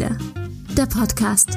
Ziele, der Podcast.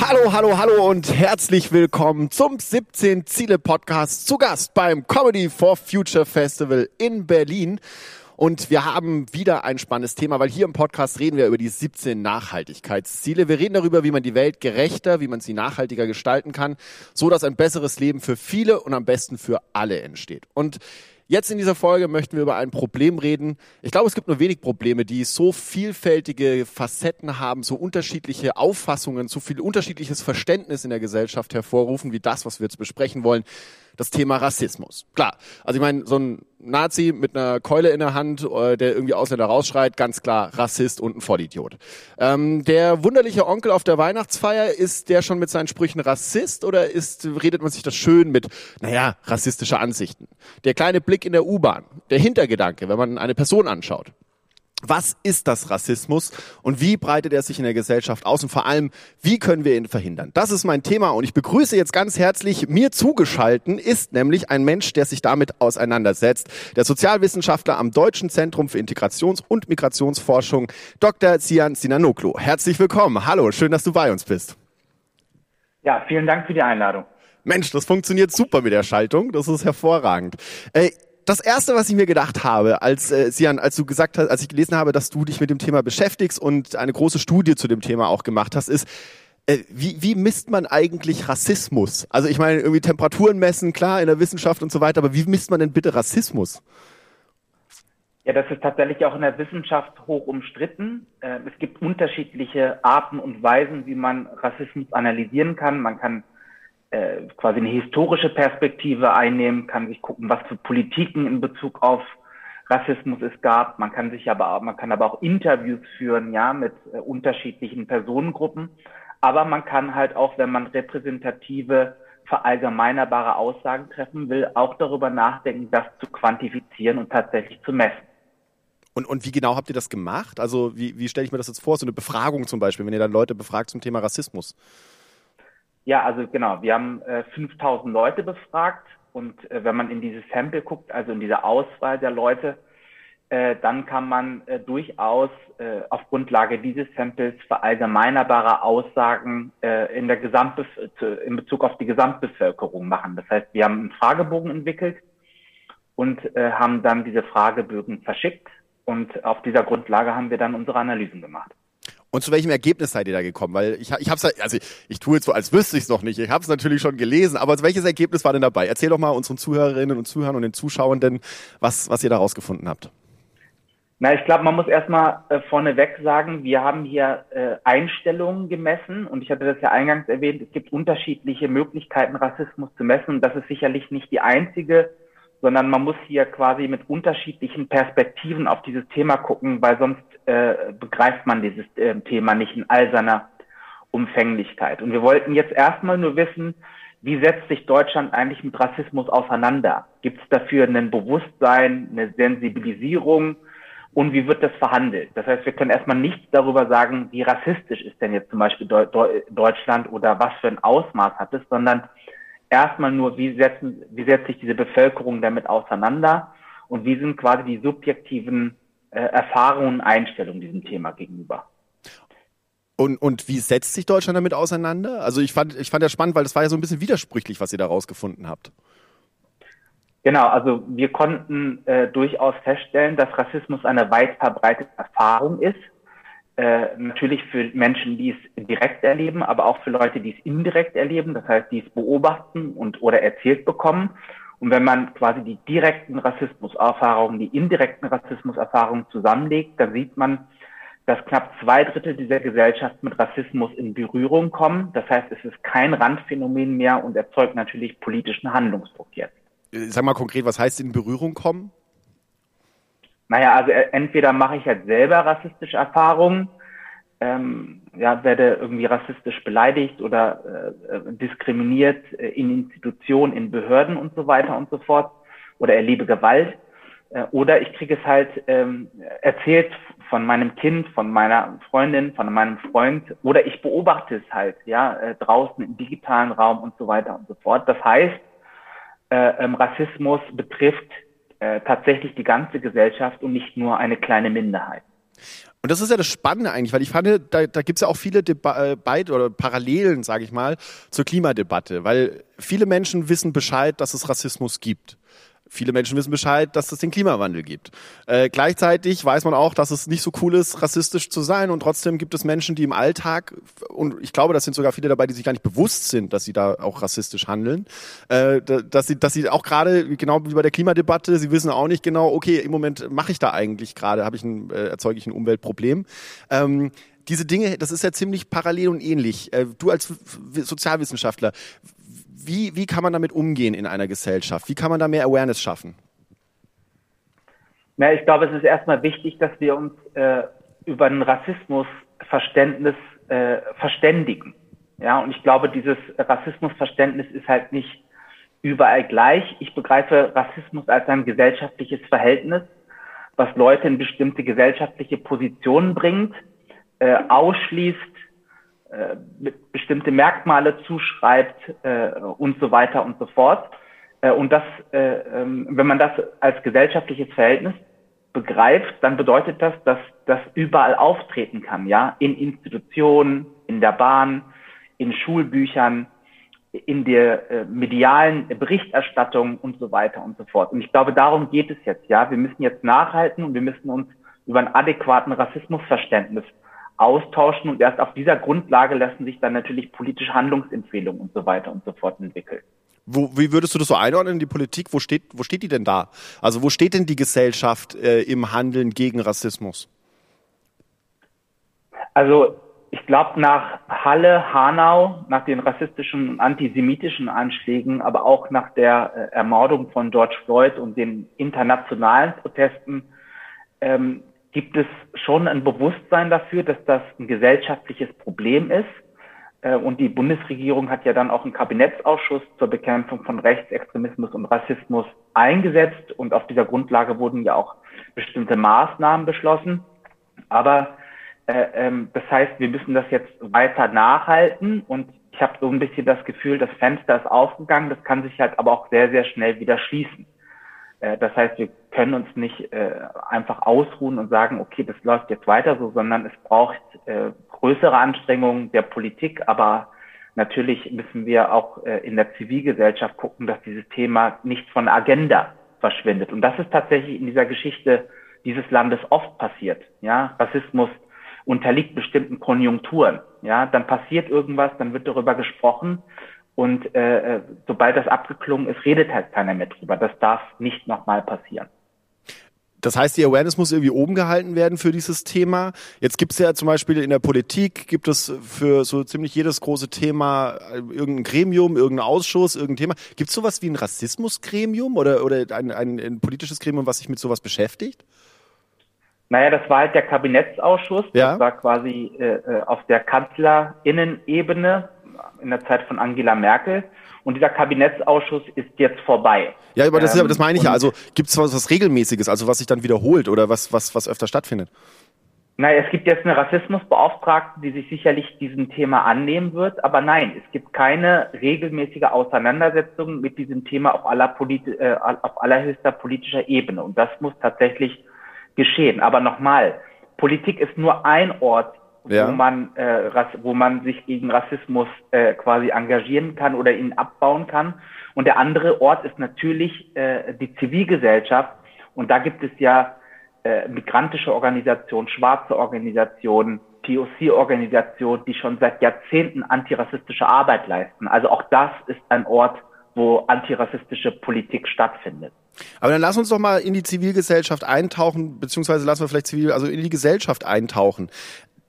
Hallo, hallo, hallo und herzlich willkommen zum 17 Ziele Podcast zu Gast beim Comedy for Future Festival in Berlin. Und wir haben wieder ein spannendes Thema, weil hier im Podcast reden wir über die 17 Nachhaltigkeitsziele. Wir reden darüber, wie man die Welt gerechter, wie man sie nachhaltiger gestalten kann, so dass ein besseres Leben für viele und am besten für alle entsteht. Und Jetzt in dieser Folge möchten wir über ein Problem reden. Ich glaube, es gibt nur wenig Probleme, die so vielfältige Facetten haben, so unterschiedliche Auffassungen, so viel unterschiedliches Verständnis in der Gesellschaft hervorrufen, wie das, was wir jetzt besprechen wollen das Thema Rassismus. Klar, also ich meine, so ein Nazi mit einer Keule in der Hand, äh, der irgendwie Ausländer rausschreit, ganz klar Rassist und ein Vollidiot. Ähm, der wunderliche Onkel auf der Weihnachtsfeier, ist der schon mit seinen Sprüchen Rassist oder ist, redet man sich das schön mit, naja, rassistische Ansichten? Der kleine Blick in der U-Bahn, der Hintergedanke, wenn man eine Person anschaut. Was ist das Rassismus und wie breitet er sich in der Gesellschaft aus und vor allem, wie können wir ihn verhindern? Das ist mein Thema und ich begrüße jetzt ganz herzlich, mir zugeschalten ist nämlich ein Mensch, der sich damit auseinandersetzt, der Sozialwissenschaftler am Deutschen Zentrum für Integrations- und Migrationsforschung, Dr. Sian Sinanoglu. Herzlich willkommen. Hallo, schön, dass du bei uns bist. Ja, vielen Dank für die Einladung. Mensch, das funktioniert super mit der Schaltung. Das ist hervorragend. Äh, das erste, was ich mir gedacht habe, als äh, Sian, als du gesagt hast, als ich gelesen habe, dass du dich mit dem Thema beschäftigst und eine große Studie zu dem Thema auch gemacht hast, ist, äh, wie, wie misst man eigentlich Rassismus? Also ich meine, irgendwie Temperaturen messen, klar, in der Wissenschaft und so weiter, aber wie misst man denn bitte Rassismus? Ja, das ist tatsächlich auch in der Wissenschaft hoch umstritten. Äh, es gibt unterschiedliche Arten und Weisen, wie man Rassismus analysieren kann. Man kann äh, quasi eine historische Perspektive einnehmen, kann sich gucken, was für Politiken in Bezug auf Rassismus es gab. Man kann sich aber, man kann aber auch Interviews führen, ja, mit äh, unterschiedlichen Personengruppen. Aber man kann halt auch, wenn man repräsentative, verallgemeinerbare Aussagen treffen will, auch darüber nachdenken, das zu quantifizieren und tatsächlich zu messen. Und, und wie genau habt ihr das gemacht? Also wie, wie stelle ich mir das jetzt vor? So eine Befragung zum Beispiel, wenn ihr dann Leute befragt zum Thema Rassismus. Ja, also genau, wir haben äh, 5000 Leute befragt und äh, wenn man in dieses Sample guckt, also in diese Auswahl der Leute, äh, dann kann man äh, durchaus äh, auf Grundlage dieses Samples verallgemeinerbare Aussagen äh, in der in Bezug auf die Gesamtbevölkerung machen. Das heißt, wir haben einen Fragebogen entwickelt und äh, haben dann diese Fragebögen verschickt und auf dieser Grundlage haben wir dann unsere Analysen gemacht. Und zu welchem Ergebnis seid ihr da gekommen? Weil ich, ich habe also ich tue jetzt so, als wüsste ich es noch nicht. Ich habe es natürlich schon gelesen, aber welches Ergebnis war denn dabei? Erzähl doch mal unseren Zuhörerinnen und Zuhörern und den Zuschauenden, was, was ihr da rausgefunden habt. Na, ich glaube, man muss erstmal äh, vorneweg sagen, wir haben hier äh, Einstellungen gemessen und ich hatte das ja eingangs erwähnt, es gibt unterschiedliche Möglichkeiten, Rassismus zu messen und das ist sicherlich nicht die einzige sondern man muss hier quasi mit unterschiedlichen Perspektiven auf dieses Thema gucken, weil sonst äh, begreift man dieses äh, Thema nicht in all seiner Umfänglichkeit. Und wir wollten jetzt erstmal nur wissen, wie setzt sich Deutschland eigentlich mit Rassismus auseinander? Gibt es dafür ein Bewusstsein, eine Sensibilisierung und wie wird das verhandelt? Das heißt, wir können erstmal nichts darüber sagen, wie rassistisch ist denn jetzt zum Beispiel Deutschland oder was für ein Ausmaß hat es, sondern erstmal nur, wie, setzen, wie setzt sich diese Bevölkerung damit auseinander und wie sind quasi die subjektiven äh, Erfahrungen und Einstellungen diesem Thema gegenüber. Und, und wie setzt sich Deutschland damit auseinander? Also ich fand, ich fand ja spannend, weil das war ja so ein bisschen widersprüchlich, was ihr da rausgefunden habt. Genau, also wir konnten äh, durchaus feststellen, dass Rassismus eine weit verbreitete Erfahrung ist äh, natürlich für Menschen, die es direkt erleben, aber auch für Leute, die es indirekt erleben, das heißt, die es beobachten und oder erzählt bekommen. Und wenn man quasi die direkten Rassismuserfahrungen, die indirekten Rassismuserfahrungen zusammenlegt, dann sieht man, dass knapp zwei Drittel dieser Gesellschaft mit Rassismus in Berührung kommen. Das heißt, es ist kein Randphänomen mehr und erzeugt natürlich politischen Handlungsdruck jetzt. Sag mal konkret, was heißt in Berührung kommen? Naja, also äh, entweder mache ich halt selber rassistische Erfahrungen, ähm, ja, werde irgendwie rassistisch beleidigt oder äh, äh, diskriminiert äh, in Institutionen, in Behörden und so weiter und so fort oder erlebe Gewalt. Äh, oder ich kriege es halt ähm, erzählt von meinem Kind, von meiner Freundin, von meinem Freund, oder ich beobachte es halt, ja, äh, draußen im digitalen Raum und so weiter und so fort. Das heißt, äh, ähm, Rassismus betrifft äh, tatsächlich die ganze Gesellschaft und nicht nur eine kleine Minderheit. Und das ist ja das Spannende eigentlich, weil ich fand, da, da gibt es ja auch viele Debatten äh, oder Parallelen, sage ich mal, zur Klimadebatte, weil viele Menschen wissen Bescheid, dass es Rassismus gibt. Viele Menschen wissen Bescheid, dass es den Klimawandel gibt. Äh, gleichzeitig weiß man auch, dass es nicht so cool ist, rassistisch zu sein. Und trotzdem gibt es Menschen, die im Alltag, und ich glaube, das sind sogar viele dabei, die sich gar nicht bewusst sind, dass sie da auch rassistisch handeln. Äh, dass, sie, dass sie auch gerade, genau wie bei der Klimadebatte, sie wissen auch nicht genau, okay, im Moment mache ich da eigentlich gerade, habe ich ein, äh, erzeuge ich ein Umweltproblem. Ähm, diese Dinge, das ist ja ziemlich parallel und ähnlich. Äh, du als Sozialwissenschaftler, wie, wie kann man damit umgehen in einer Gesellschaft? Wie kann man da mehr Awareness schaffen? Na, ich glaube, es ist erstmal wichtig, dass wir uns äh, über ein Rassismusverständnis äh, verständigen. Ja, und ich glaube, dieses Rassismusverständnis ist halt nicht überall gleich. Ich begreife Rassismus als ein gesellschaftliches Verhältnis, was Leute in bestimmte gesellschaftliche Positionen bringt, äh, ausschließt, äh, bestimmte Merkmale zuschreibt äh, und so weiter und so fort. Äh, und das, äh, ähm, wenn man das als gesellschaftliches Verhältnis begreift, dann bedeutet das, dass das überall auftreten kann, ja, in Institutionen, in der Bahn, in Schulbüchern, in der äh, medialen Berichterstattung und so weiter und so fort. Und ich glaube, darum geht es jetzt, ja. Wir müssen jetzt nachhalten und wir müssen uns über einen adäquaten Rassismusverständnis austauschen und erst auf dieser Grundlage lassen sich dann natürlich politische Handlungsempfehlungen und so weiter und so fort entwickeln. Wo, wie würdest du das so einordnen, die Politik? Wo steht, wo steht die denn da? Also wo steht denn die Gesellschaft äh, im Handeln gegen Rassismus? Also ich glaube, nach Halle, Hanau, nach den rassistischen und antisemitischen Anschlägen, aber auch nach der äh, Ermordung von George Floyd und den internationalen Protesten, ähm, gibt es schon ein Bewusstsein dafür, dass das ein gesellschaftliches Problem ist. Äh, und die Bundesregierung hat ja dann auch einen Kabinettsausschuss zur Bekämpfung von Rechtsextremismus und Rassismus eingesetzt. Und auf dieser Grundlage wurden ja auch bestimmte Maßnahmen beschlossen. Aber äh, ähm, das heißt, wir müssen das jetzt weiter nachhalten. Und ich habe so ein bisschen das Gefühl, das Fenster ist aufgegangen. Das kann sich halt aber auch sehr, sehr schnell wieder schließen. Äh, das heißt, wir können uns nicht äh, einfach ausruhen und sagen, okay, das läuft jetzt weiter so, sondern es braucht äh, größere Anstrengungen der Politik, aber natürlich müssen wir auch in der Zivilgesellschaft gucken, dass dieses Thema nicht von der Agenda verschwindet. Und das ist tatsächlich in dieser Geschichte dieses Landes oft passiert. Ja, Rassismus unterliegt bestimmten Konjunkturen. Ja, dann passiert irgendwas, dann wird darüber gesprochen und äh, äh, sobald das abgeklungen ist, redet halt keiner mehr drüber. Das darf nicht nochmal passieren. Das heißt, die Awareness muss irgendwie oben gehalten werden für dieses Thema. Jetzt gibt es ja zum Beispiel in der Politik, gibt es für so ziemlich jedes große Thema äh, irgendein Gremium, irgendein Ausschuss, irgendein Thema. Gibt es sowas wie ein Rassismusgremium oder, oder ein, ein, ein politisches Gremium, was sich mit sowas beschäftigt? Naja, das war halt der Kabinettsausschuss. Ja? Das war quasi äh, äh auf der Kanzlerinnen-Ebene in der Zeit von Angela Merkel. Und dieser Kabinettsausschuss ist jetzt vorbei. Ja, aber das, ähm, das meine ich ja. Also gibt es was, was Regelmäßiges, also was sich dann wiederholt oder was, was, was öfter stattfindet? Naja, es gibt jetzt eine Rassismusbeauftragte, die sich sicherlich diesem Thema annehmen wird. Aber nein, es gibt keine regelmäßige Auseinandersetzung mit diesem Thema auf, aller Polit äh, auf allerhöchster politischer Ebene. Und das muss tatsächlich geschehen. Aber nochmal, Politik ist nur ein Ort, ja. wo man äh, wo man sich gegen Rassismus äh, quasi engagieren kann oder ihn abbauen kann. Und der andere Ort ist natürlich äh, die Zivilgesellschaft. Und da gibt es ja äh, migrantische Organisationen, schwarze Organisationen, POC-Organisationen, die schon seit Jahrzehnten antirassistische Arbeit leisten. Also auch das ist ein Ort, wo antirassistische Politik stattfindet. Aber dann lass uns doch mal in die Zivilgesellschaft eintauchen, beziehungsweise lassen wir vielleicht zivil, also in die Gesellschaft eintauchen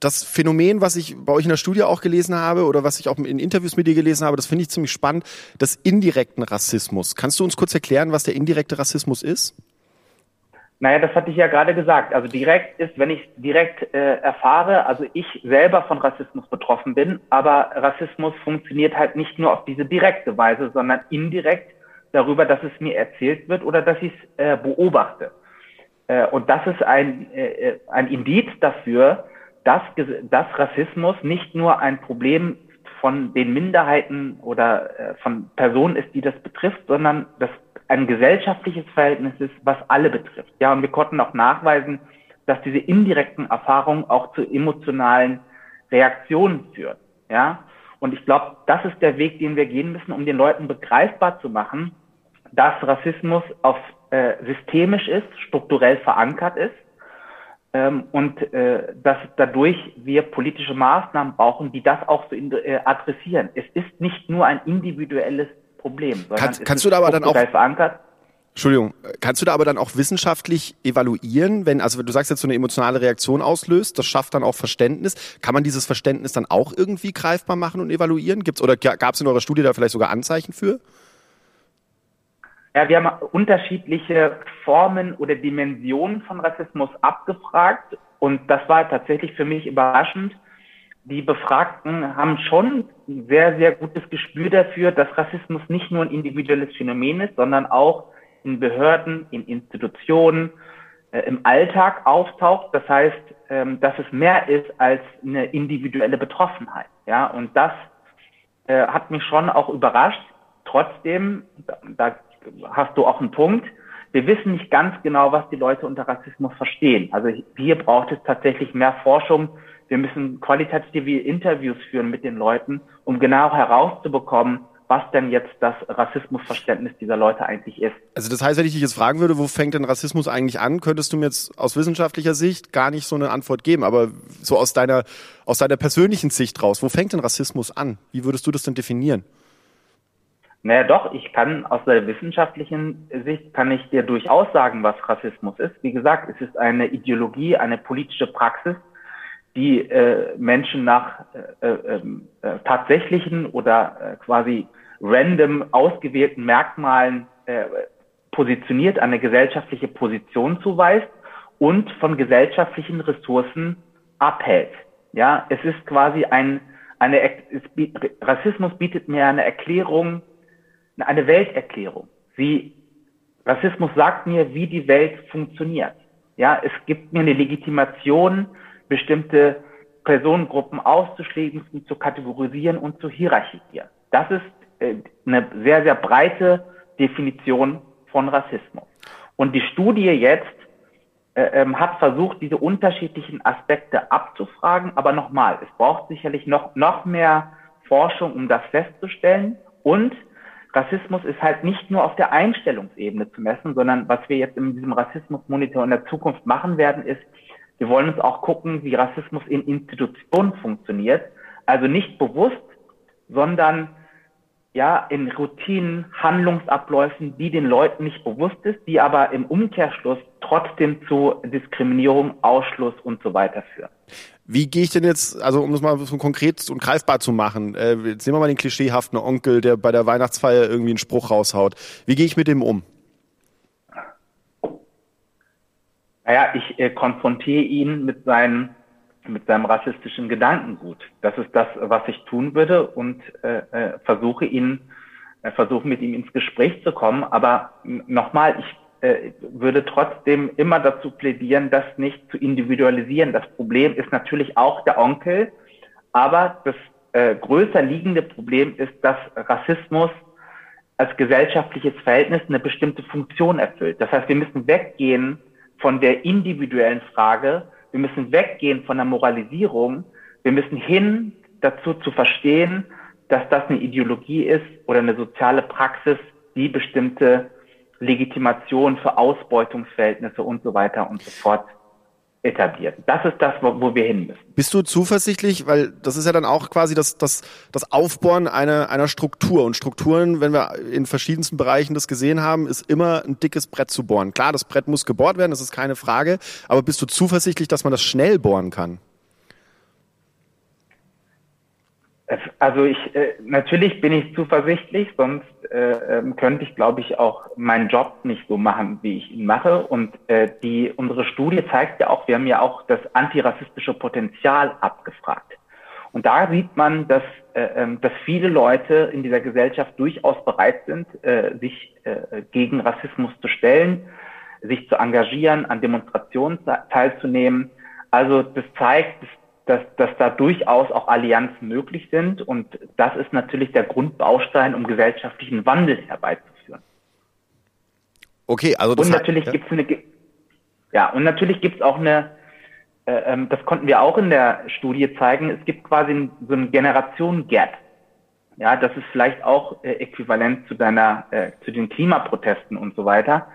das Phänomen, was ich bei euch in der Studie auch gelesen habe oder was ich auch in Interviews mit dir gelesen habe, das finde ich ziemlich spannend, das indirekten Rassismus. Kannst du uns kurz erklären, was der indirekte Rassismus ist? Naja, das hatte ich ja gerade gesagt. Also direkt ist, wenn ich direkt äh, erfahre, also ich selber von Rassismus betroffen bin, aber Rassismus funktioniert halt nicht nur auf diese direkte Weise, sondern indirekt darüber, dass es mir erzählt wird oder dass ich es äh, beobachte. Äh, und das ist ein, äh, ein Indiz dafür, dass, dass Rassismus nicht nur ein Problem von den Minderheiten oder äh, von Personen ist, die das betrifft, sondern das ein gesellschaftliches Verhältnis ist, was alle betrifft. Ja, und wir konnten auch nachweisen, dass diese indirekten Erfahrungen auch zu emotionalen Reaktionen führen. Ja, und ich glaube, das ist der Weg, den wir gehen müssen, um den Leuten begreifbar zu machen, dass Rassismus auf äh, systemisch ist, strukturell verankert ist ähm, und äh, dass dadurch wir politische Maßnahmen brauchen, die das auch so in, äh, adressieren. Es ist nicht nur ein individuelles Problem. Kannst, kannst du da aber dann auch verankert. Entschuldigung, kannst du da aber dann auch wissenschaftlich evaluieren, wenn, also du sagst jetzt so eine emotionale Reaktion auslöst, das schafft dann auch Verständnis. Kann man dieses Verständnis dann auch irgendwie greifbar machen und evaluieren? Gibt's oder gab es in eurer Studie da vielleicht sogar Anzeichen für? Ja, wir haben unterschiedliche Formen oder Dimensionen von Rassismus abgefragt und das war tatsächlich für mich überraschend. Die Befragten haben schon ein sehr, sehr gutes Gespür dafür, dass Rassismus nicht nur ein individuelles Phänomen ist, sondern auch in Behörden, in Institutionen, äh, im Alltag auftaucht. Das heißt, ähm, dass es mehr ist als eine individuelle Betroffenheit. Ja, und das äh, hat mich schon auch überrascht. Trotzdem, da hast du auch einen Punkt. Wir wissen nicht ganz genau, was die Leute unter Rassismus verstehen. Also hier braucht es tatsächlich mehr Forschung. Wir müssen qualitative Interviews führen mit den Leuten, um genau herauszubekommen, was denn jetzt das Rassismusverständnis dieser Leute eigentlich ist. Also das heißt, wenn ich dich jetzt fragen würde, wo fängt denn Rassismus eigentlich an, könntest du mir jetzt aus wissenschaftlicher Sicht gar nicht so eine Antwort geben, aber so aus deiner, aus deiner persönlichen Sicht raus, wo fängt denn Rassismus an? Wie würdest du das denn definieren? Naja, doch, ich kann aus der wissenschaftlichen Sicht kann ich dir durchaus sagen, was Rassismus ist. Wie gesagt, es ist eine Ideologie, eine politische Praxis, die äh, Menschen nach äh, äh, äh, tatsächlichen oder äh, quasi random ausgewählten Merkmalen äh, positioniert, eine gesellschaftliche Position zuweist und von gesellschaftlichen Ressourcen abhält. Ja, es ist quasi ein, eine, Rassismus bietet mir eine Erklärung, eine Welterklärung. Sie, Rassismus sagt mir, wie die Welt funktioniert. Ja, es gibt mir eine Legitimation, bestimmte Personengruppen auszuschließen, zu kategorisieren und zu hierarchisieren. Das ist äh, eine sehr, sehr breite Definition von Rassismus. Und die Studie jetzt äh, ähm, hat versucht, diese unterschiedlichen Aspekte abzufragen. Aber nochmal, es braucht sicherlich noch, noch mehr Forschung, um das festzustellen. Und Rassismus ist halt nicht nur auf der Einstellungsebene zu messen, sondern was wir jetzt in diesem Rassismusmonitor in der Zukunft machen werden, ist, wir wollen uns auch gucken, wie Rassismus in Institutionen funktioniert. Also nicht bewusst, sondern ja, in Routinen, Handlungsabläufen, die den Leuten nicht bewusst ist, die aber im Umkehrschluss trotzdem zu Diskriminierung, Ausschluss und so weiter führen. Wie gehe ich denn jetzt, also um das mal so konkret und greifbar zu machen, äh, jetzt nehmen wir mal den klischeehaften Onkel, der bei der Weihnachtsfeier irgendwie einen Spruch raushaut. Wie gehe ich mit dem um? Naja, ich äh, konfrontiere ihn mit seinen mit seinem rassistischen Gedankengut. Das ist das, was ich tun würde und äh, äh, versuche ihn, äh, versuche mit ihm ins Gespräch zu kommen. Aber nochmal, ich äh, würde trotzdem immer dazu plädieren, das nicht zu individualisieren. Das Problem ist natürlich auch der Onkel, aber das äh, größer liegende Problem ist, dass Rassismus als gesellschaftliches Verhältnis eine bestimmte Funktion erfüllt. Das heißt, wir müssen weggehen von der individuellen Frage, wir müssen weggehen von der Moralisierung. Wir müssen hin dazu zu verstehen, dass das eine Ideologie ist oder eine soziale Praxis, die bestimmte Legitimation für Ausbeutungsverhältnisse und so weiter und so fort etabliert. Das ist das, wo, wo wir hin müssen. Bist du zuversichtlich, weil das ist ja dann auch quasi das, das, das Aufbohren einer, einer Struktur. Und Strukturen, wenn wir in verschiedensten Bereichen das gesehen haben, ist immer ein dickes Brett zu bohren. Klar, das Brett muss gebohrt werden, das ist keine Frage. Aber bist du zuversichtlich, dass man das schnell bohren kann? Also ich äh, natürlich bin ich zuversichtlich, sonst äh, ähm, könnte ich, glaube ich, auch meinen Job nicht so machen, wie ich ihn mache. Und äh, die unsere Studie zeigt ja auch, wir haben ja auch das antirassistische Potenzial abgefragt. Und da sieht man, dass, äh, ähm, dass viele Leute in dieser Gesellschaft durchaus bereit sind, äh, sich äh, gegen Rassismus zu stellen. sich zu engagieren, an Demonstrationen teilzunehmen. Also das zeigt, dass, dass da durchaus auch Allianzen möglich sind und das ist natürlich der Grundbaustein, um gesellschaftlichen Wandel herbeizuführen. Okay, also das und natürlich ja. gibt es eine ja und natürlich gibt es auch eine äh, ähm, das konnten wir auch in der Studie zeigen. Es gibt quasi so ein Generationen-Gap. Ja, das ist vielleicht auch äh, äquivalent zu deiner, äh, zu den Klimaprotesten und so weiter,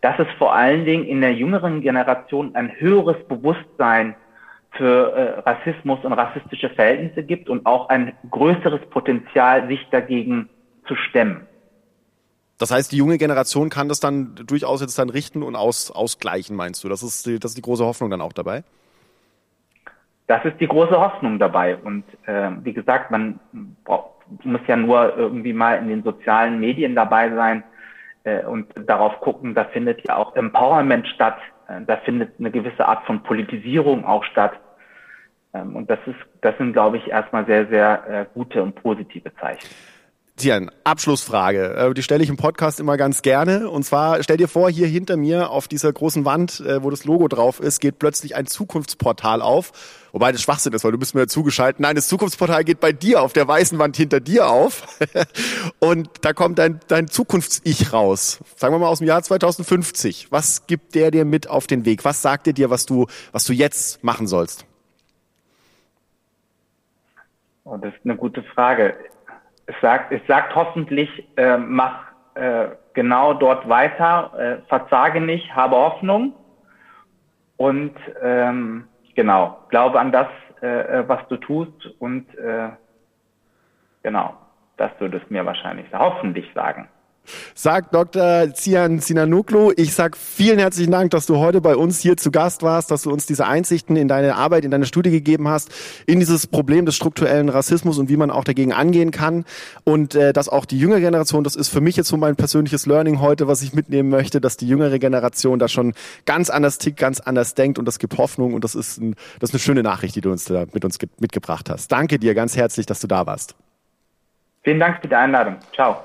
dass es vor allen Dingen in der jüngeren Generation ein höheres Bewusstsein für äh, Rassismus und rassistische Verhältnisse gibt und auch ein größeres Potenzial, sich dagegen zu stemmen. Das heißt, die junge Generation kann das dann durchaus jetzt dann richten und aus, ausgleichen, meinst du? Das ist, die, das ist die große Hoffnung dann auch dabei? Das ist die große Hoffnung dabei. Und äh, wie gesagt, man braucht, muss ja nur irgendwie mal in den sozialen Medien dabei sein äh, und darauf gucken, da findet ja auch Empowerment statt, da findet eine gewisse Art von Politisierung auch statt. Ähm, und das ist, das sind, glaube ich, erstmal sehr, sehr äh, gute und positive Zeichen. Tian, Abschlussfrage. Äh, die stelle ich im Podcast immer ganz gerne. Und zwar, stell dir vor, hier hinter mir auf dieser großen Wand, äh, wo das Logo drauf ist, geht plötzlich ein Zukunftsportal auf. Wobei das Schwachsinn ist, weil du bist mir zugeschaltet. Nein, das Zukunftsportal geht bei dir auf der weißen Wand hinter dir auf. Und da kommt dein, dein Zukunfts-Ich raus. Sagen wir mal aus dem Jahr 2050. Was gibt der dir mit auf den Weg? Was sagt er dir, was du, was du jetzt machen sollst? Oh, das ist eine gute Frage es sagt, es sagt hoffentlich, äh, mach äh, genau dort weiter, äh, verzage nicht, habe Hoffnung. Und ähm, genau, glaube an das, äh, äh was du tust und äh, genau, das würde es mir wahrscheinlich hoffentlich sagen sagt Dr. Zian Sinanuklu. Ich sag vielen herzlichen Dank, dass du heute bei uns hier zu Gast warst, dass du uns diese Einsichten in deine Arbeit, in deine Studie gegeben hast, in dieses Problem des strukturellen Rassismus und wie man auch dagegen angehen kann. Und äh, dass auch die jüngere Generation, das ist für mich jetzt so mein persönliches Learning heute, was ich mitnehmen möchte, dass die jüngere Generation da schon ganz anders tickt, ganz anders denkt und das gibt Hoffnung und das ist, ein, das ist eine schöne Nachricht, die du uns da mit uns mitgebracht hast. Danke dir ganz herzlich, dass du da warst. Vielen Dank für die Einladung. Ciao.